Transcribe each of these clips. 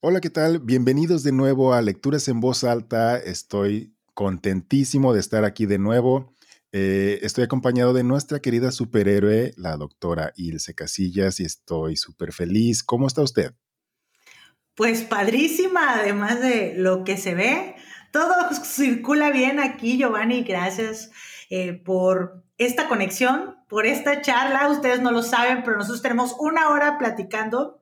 Hola, ¿qué tal? Bienvenidos de nuevo a Lecturas en Voz Alta. Estoy contentísimo de estar aquí de nuevo. Eh, estoy acompañado de nuestra querida superhéroe, la doctora Ilse Casillas, y estoy súper feliz. ¿Cómo está usted? Pues padrísima, además de lo que se ve. Todo circula bien aquí, Giovanni. Gracias eh, por esta conexión, por esta charla. Ustedes no lo saben, pero nosotros tenemos una hora platicando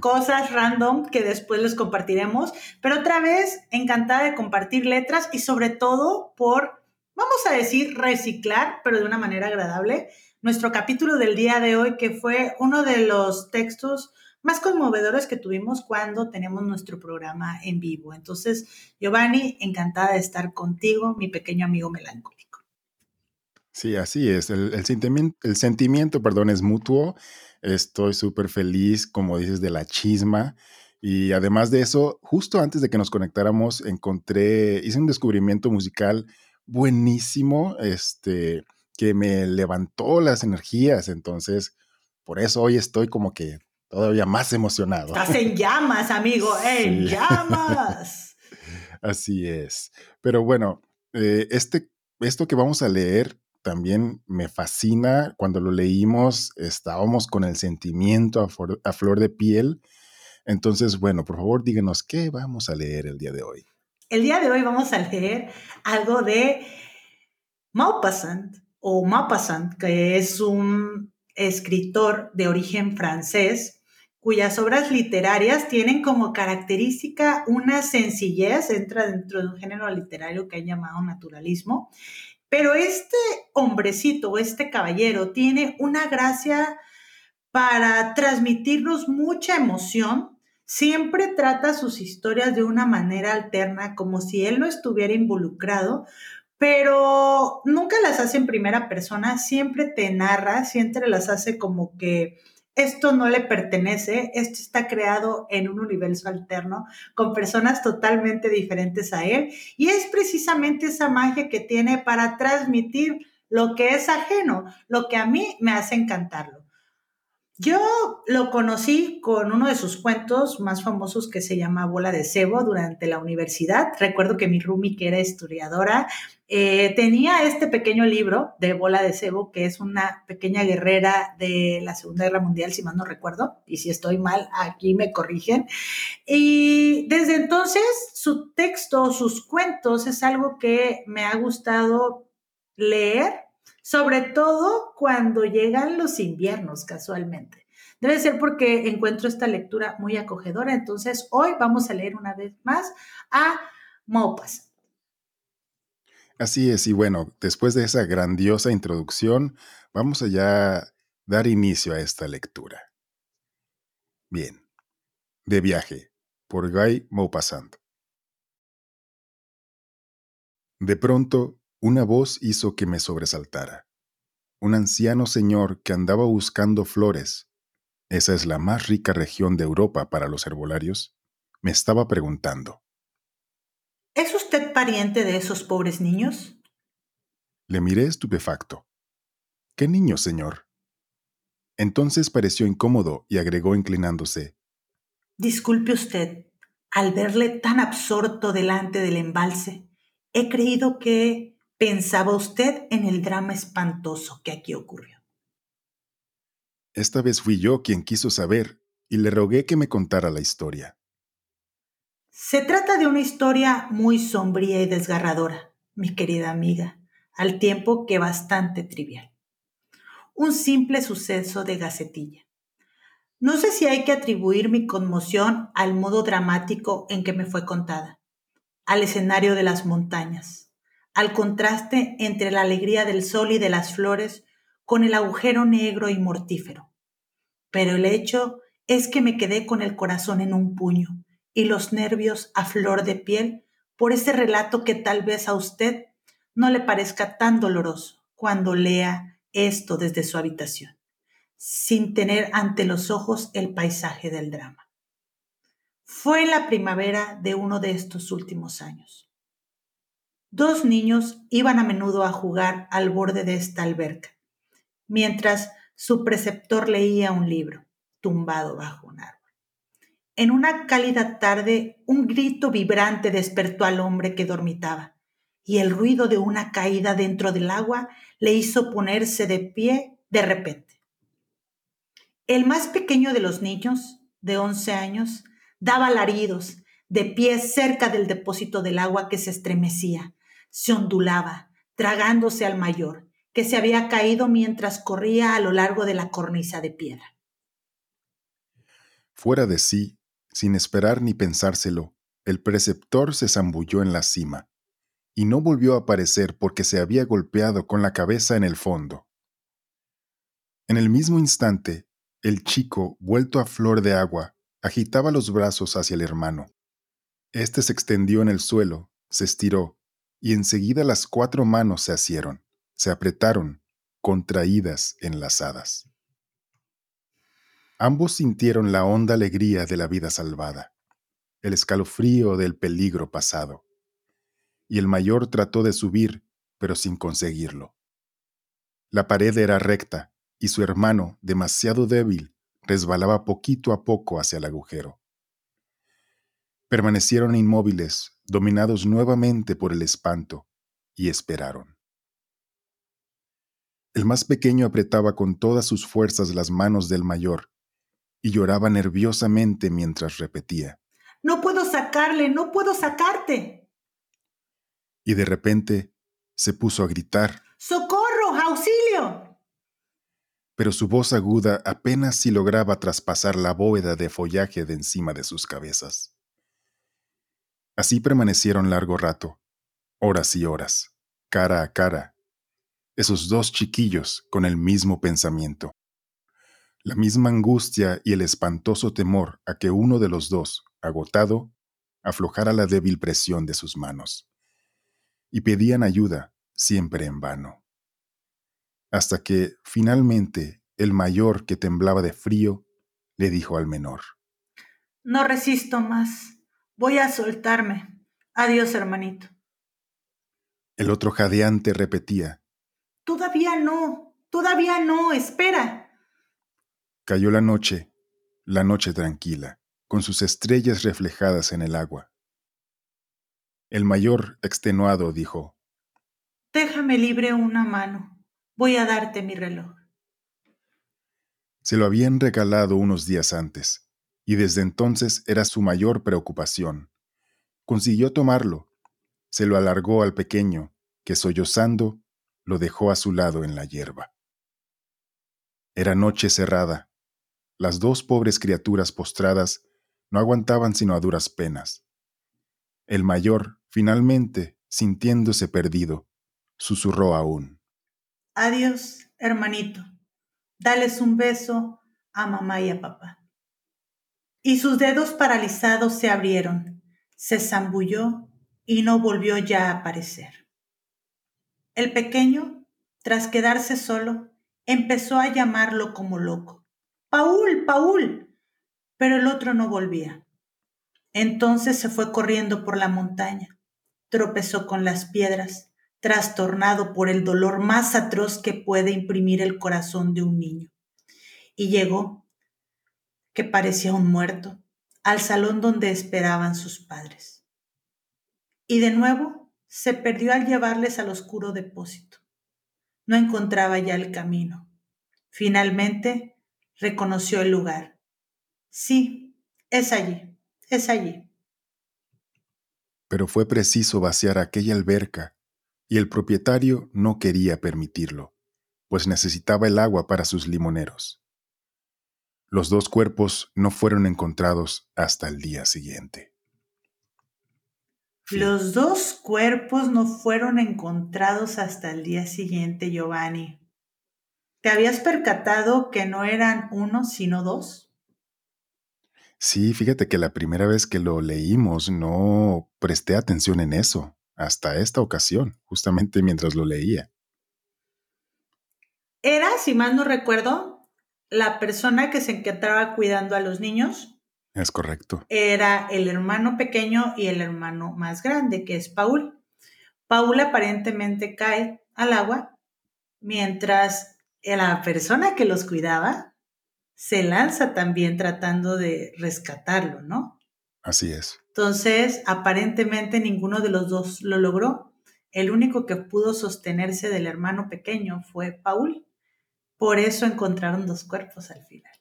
cosas random que después les compartiremos. Pero otra vez, encantada de compartir letras y sobre todo por, vamos a decir, reciclar, pero de una manera agradable, nuestro capítulo del día de hoy, que fue uno de los textos más conmovedores que tuvimos cuando tenemos nuestro programa en vivo. Entonces, Giovanni, encantada de estar contigo, mi pequeño amigo melancólico. Sí, así es. El, sentimiento, el sentimiento, perdón, es mutuo. Estoy súper feliz, como dices, de la chisma. Y además de eso, justo antes de que nos conectáramos, encontré, hice un descubrimiento musical buenísimo, este, que me levantó las energías. Entonces, por eso hoy estoy como que todavía más emocionado. Estás en llamas, amigo, en llamas. Así es. Pero bueno, eh, este, esto que vamos a leer también me fascina. Cuando lo leímos, estábamos con el sentimiento a, flor de piel. Entonces, bueno, por favor, díganos qué vamos a leer el día de hoy. El día de hoy vamos a leer algo de Maupassant o Maupassant, que es un escritor de origen francés cuyas obras literarias tienen como característica una sencillez, entra dentro de un género literario que han llamado naturalismo, pero este hombrecito, este caballero, tiene una gracia para transmitirnos mucha emoción. Siempre trata sus historias de una manera alterna, como si él no estuviera involucrado, pero nunca las hace en primera persona, siempre te narra, siempre las hace como que esto no le pertenece, esto está creado en un universo alterno con personas totalmente diferentes a él y es precisamente esa magia que tiene para transmitir lo que es ajeno, lo que a mí me hace encantarlo. Yo lo conocí con uno de sus cuentos más famosos que se llama Bola de Cebo durante la universidad. Recuerdo que mi Rumi, que era historiadora, eh, tenía este pequeño libro de Bola de Cebo, que es una pequeña guerrera de la Segunda Guerra Mundial, si mal no recuerdo, y si estoy mal, aquí me corrigen. Y desde entonces su texto, sus cuentos, es algo que me ha gustado leer sobre todo cuando llegan los inviernos casualmente. Debe ser porque encuentro esta lectura muy acogedora. Entonces, hoy vamos a leer una vez más a Maupassant. Así es, y bueno, después de esa grandiosa introducción, vamos a ya dar inicio a esta lectura. Bien, de viaje, por Guy Maupassant. De pronto, una voz hizo que me sobresaltara. Un anciano señor que andaba buscando flores, esa es la más rica región de Europa para los herbolarios, me estaba preguntando. ¿Es usted pariente de esos pobres niños? Le miré estupefacto. ¿Qué niños, señor? Entonces pareció incómodo y agregó inclinándose. Disculpe usted, al verle tan absorto delante del embalse, he creído que pensaba usted en el drama espantoso que aquí ocurrió. Esta vez fui yo quien quiso saber y le rogué que me contara la historia. Se trata de una historia muy sombría y desgarradora, mi querida amiga, al tiempo que bastante trivial. Un simple suceso de gacetilla. No sé si hay que atribuir mi conmoción al modo dramático en que me fue contada, al escenario de las montañas, al contraste entre la alegría del sol y de las flores con el agujero negro y mortífero. Pero el hecho es que me quedé con el corazón en un puño y los nervios a flor de piel por ese relato que tal vez a usted no le parezca tan doloroso cuando lea esto desde su habitación, sin tener ante los ojos el paisaje del drama. Fue la primavera de uno de estos últimos años. Dos niños iban a menudo a jugar al borde de esta alberca, mientras su preceptor leía un libro, tumbado bajo un árbol. En una cálida tarde, un grito vibrante despertó al hombre que dormitaba, y el ruido de una caída dentro del agua le hizo ponerse de pie de repente. El más pequeño de los niños, de once años, daba alaridos, de pie cerca del depósito del agua que se estremecía, se ondulaba, tragándose al mayor, que se había caído mientras corría a lo largo de la cornisa de piedra. Fuera de sí, sin esperar ni pensárselo, el preceptor se zambulló en la cima, y no volvió a aparecer porque se había golpeado con la cabeza en el fondo. En el mismo instante, el chico, vuelto a flor de agua, agitaba los brazos hacia el hermano. Este se extendió en el suelo, se estiró, y enseguida las cuatro manos se asieron, se apretaron, contraídas, enlazadas. Ambos sintieron la honda alegría de la vida salvada, el escalofrío del peligro pasado, y el mayor trató de subir, pero sin conseguirlo. La pared era recta, y su hermano, demasiado débil, resbalaba poquito a poco hacia el agujero. Permanecieron inmóviles, dominados nuevamente por el espanto, y esperaron. El más pequeño apretaba con todas sus fuerzas las manos del mayor y lloraba nerviosamente mientras repetía. No puedo sacarle, no puedo sacarte. Y de repente se puso a gritar. ¡Socorro! ¡Auxilio! Pero su voz aguda apenas si lograba traspasar la bóveda de follaje de encima de sus cabezas. Así permanecieron largo rato, horas y horas, cara a cara, esos dos chiquillos con el mismo pensamiento, la misma angustia y el espantoso temor a que uno de los dos, agotado, aflojara la débil presión de sus manos. Y pedían ayuda, siempre en vano. Hasta que, finalmente, el mayor, que temblaba de frío, le dijo al menor. No resisto más. Voy a soltarme. Adiós, hermanito. El otro jadeante repetía. Todavía no, todavía no, espera. Cayó la noche, la noche tranquila, con sus estrellas reflejadas en el agua. El mayor, extenuado, dijo, Déjame libre una mano. Voy a darte mi reloj. Se lo habían regalado unos días antes y desde entonces era su mayor preocupación. Consiguió tomarlo, se lo alargó al pequeño, que sollozando lo dejó a su lado en la hierba. Era noche cerrada. Las dos pobres criaturas postradas no aguantaban sino a duras penas. El mayor, finalmente, sintiéndose perdido, susurró aún. Adiós, hermanito. Dales un beso a mamá y a papá y sus dedos paralizados se abrieron, se zambulló y no volvió ya a aparecer. El pequeño, tras quedarse solo, empezó a llamarlo como loco. Paul, Paul. Pero el otro no volvía. Entonces se fue corriendo por la montaña, tropezó con las piedras, trastornado por el dolor más atroz que puede imprimir el corazón de un niño. Y llegó, que parecía un muerto, al salón donde esperaban sus padres. Y de nuevo se perdió al llevarles al oscuro depósito. No encontraba ya el camino. Finalmente reconoció el lugar. Sí, es allí, es allí. Pero fue preciso vaciar aquella alberca, y el propietario no quería permitirlo, pues necesitaba el agua para sus limoneros. Los dos cuerpos no fueron encontrados hasta el día siguiente. Los dos cuerpos no fueron encontrados hasta el día siguiente, Giovanni. ¿Te habías percatado que no eran uno, sino dos? Sí, fíjate que la primera vez que lo leímos no presté atención en eso, hasta esta ocasión, justamente mientras lo leía. Era, si mal no recuerdo, la persona que se encontraba cuidando a los niños. Es correcto. Era el hermano pequeño y el hermano más grande, que es Paul. Paul aparentemente cae al agua, mientras la persona que los cuidaba se lanza también tratando de rescatarlo, ¿no? Así es. Entonces, aparentemente ninguno de los dos lo logró. El único que pudo sostenerse del hermano pequeño fue Paul. Por eso encontraron dos cuerpos al final.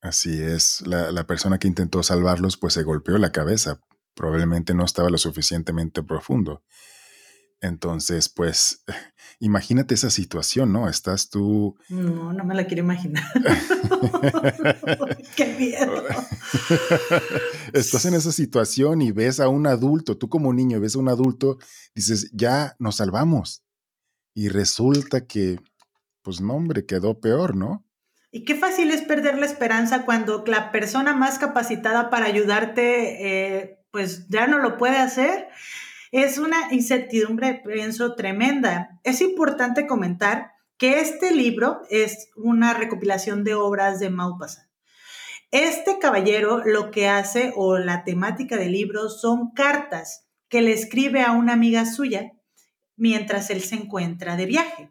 Así es. La, la persona que intentó salvarlos pues se golpeó la cabeza. Probablemente no estaba lo suficientemente profundo. Entonces, pues, imagínate esa situación, ¿no? Estás tú. No, no me la quiero imaginar. Qué miedo. Estás en esa situación y ves a un adulto, tú como niño ves a un adulto, dices, ya nos salvamos. Y resulta que, pues no, hombre, quedó peor, ¿no? Y qué fácil es perder la esperanza cuando la persona más capacitada para ayudarte, eh, pues ya no lo puede hacer es una incertidumbre, pienso, tremenda. Es importante comentar que este libro es una recopilación de obras de Maupassant. Este caballero lo que hace, o la temática del libro, son cartas que le escribe a una amiga suya mientras él se encuentra de viaje.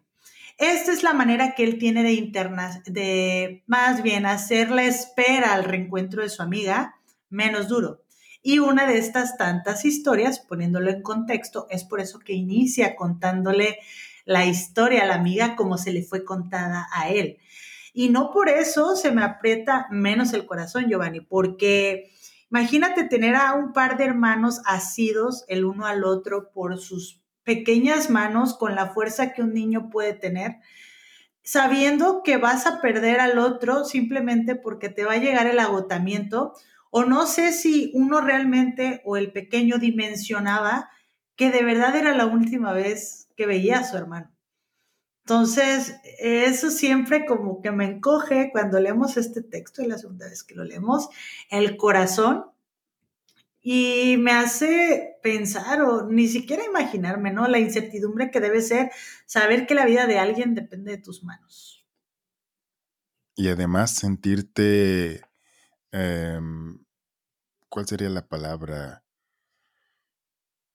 Esta es la manera que él tiene de internas, de más bien hacer la espera al reencuentro de su amiga menos duro. Y una de estas tantas historias, poniéndolo en contexto, es por eso que inicia contándole la historia a la amiga como se le fue contada a él. Y no por eso se me aprieta menos el corazón, Giovanni, porque imagínate tener a un par de hermanos asidos el uno al otro por sus pequeñas manos con la fuerza que un niño puede tener, sabiendo que vas a perder al otro simplemente porque te va a llegar el agotamiento o no sé si uno realmente o el pequeño dimensionaba que de verdad era la última vez que veía a su hermano. Entonces, eso siempre como que me encoge cuando leemos este texto, y la segunda vez que lo leemos, el corazón, y me hace pensar o ni siquiera imaginarme, ¿no? La incertidumbre que debe ser saber que la vida de alguien depende de tus manos. Y además sentirte Em, ¿Cuál sería la palabra?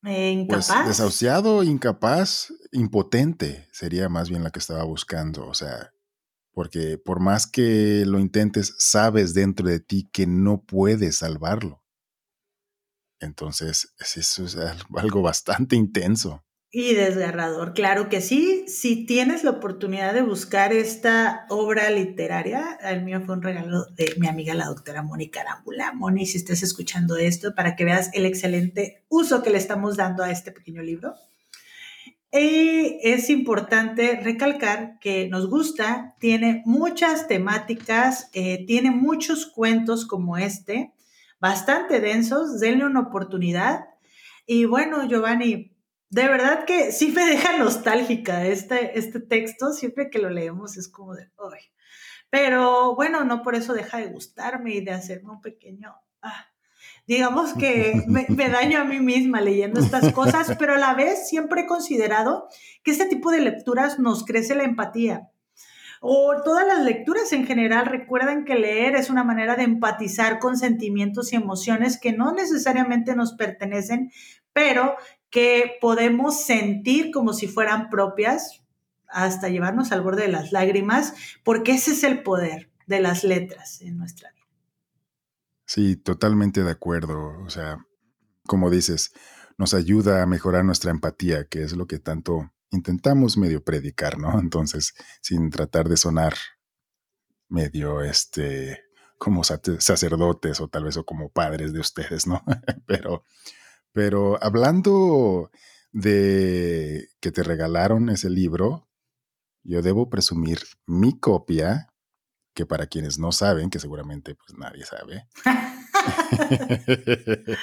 Eh, pues incapaz. desahuciado, incapaz, impotente sería más bien la que estaba buscando. O sea, porque por más que lo intentes, sabes dentro de ti que no puedes salvarlo. Entonces, eso es algo bastante intenso. Y desgarrador, claro que sí. Si tienes la oportunidad de buscar esta obra literaria, el mío fue un regalo de mi amiga la doctora Mónica Arámbula. Moni, si estás escuchando esto, para que veas el excelente uso que le estamos dando a este pequeño libro. Y es importante recalcar que nos gusta, tiene muchas temáticas, eh, tiene muchos cuentos como este, bastante densos, denle una oportunidad. Y bueno, Giovanni, de verdad que sí me deja nostálgica este, este texto, siempre que lo leemos es como de, ¡ay! Pero bueno, no por eso deja de gustarme y de hacerme un pequeño, ah, digamos que me, me, daño a mí misma leyendo estas cosas, pero a la vez siempre he considerado que este tipo de lecturas nos crece la empatía. O todas las lecturas en general recuerdan que leer es una manera de empatizar con sentimientos y emociones que no necesariamente nos pertenecen, pero que podemos sentir como si fueran propias hasta llevarnos al borde de las lágrimas, porque ese es el poder de las letras en nuestra vida. Sí, totalmente de acuerdo. O sea, como dices, nos ayuda a mejorar nuestra empatía, que es lo que tanto intentamos medio predicar, ¿no? Entonces, sin tratar de sonar medio, este, como sacerdotes o tal vez o como padres de ustedes, ¿no? Pero pero hablando de que te regalaron ese libro, yo debo presumir mi copia, que para quienes no saben, que seguramente pues nadie sabe.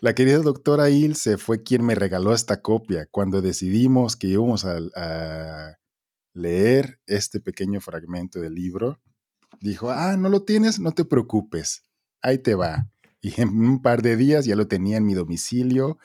La querida doctora Ilse fue quien me regaló esta copia cuando decidimos que íbamos a, leer este pequeño fragmento del libro. Dijo, ah, no lo tienes, no te preocupes, ahí te va. Y en un par de días ya lo tenía en mi domicilio.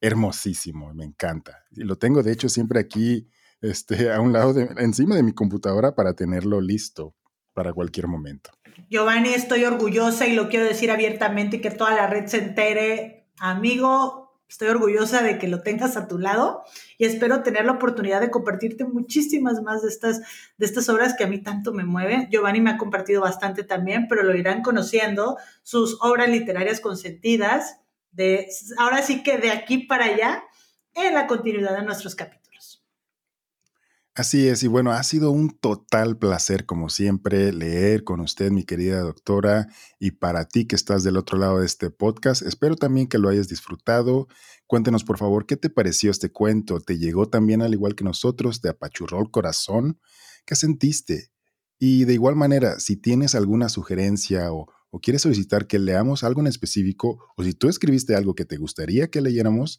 Hermosísimo, me encanta. Y lo tengo, de hecho, siempre aquí, este, a un lado, de, encima de mi computadora para tenerlo listo para cualquier momento. Giovanni, estoy orgullosa y lo quiero decir abiertamente y que toda la red se entere. Amigo, Estoy orgullosa de que lo tengas a tu lado y espero tener la oportunidad de compartirte muchísimas más de estas, de estas obras que a mí tanto me mueven. Giovanni me ha compartido bastante también, pero lo irán conociendo, sus obras literarias consentidas, de, ahora sí que de aquí para allá, en la continuidad de nuestros capítulos. Así es, y bueno, ha sido un total placer, como siempre, leer con usted, mi querida doctora, y para ti que estás del otro lado de este podcast, espero también que lo hayas disfrutado. Cuéntenos, por favor, qué te pareció este cuento. ¿Te llegó también, al igual que nosotros, te apachurró el corazón? ¿Qué sentiste? Y de igual manera, si tienes alguna sugerencia o, o quieres solicitar que leamos algo en específico, o si tú escribiste algo que te gustaría que leyéramos,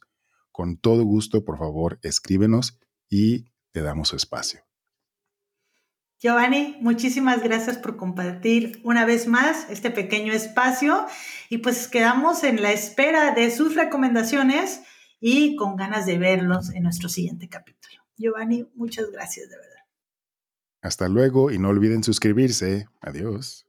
con todo gusto, por favor, escríbenos y te damos su espacio. Giovanni, muchísimas gracias por compartir una vez más este pequeño espacio y pues quedamos en la espera de sus recomendaciones y con ganas de verlos en nuestro siguiente capítulo. Giovanni, muchas gracias de verdad. Hasta luego y no olviden suscribirse. Adiós.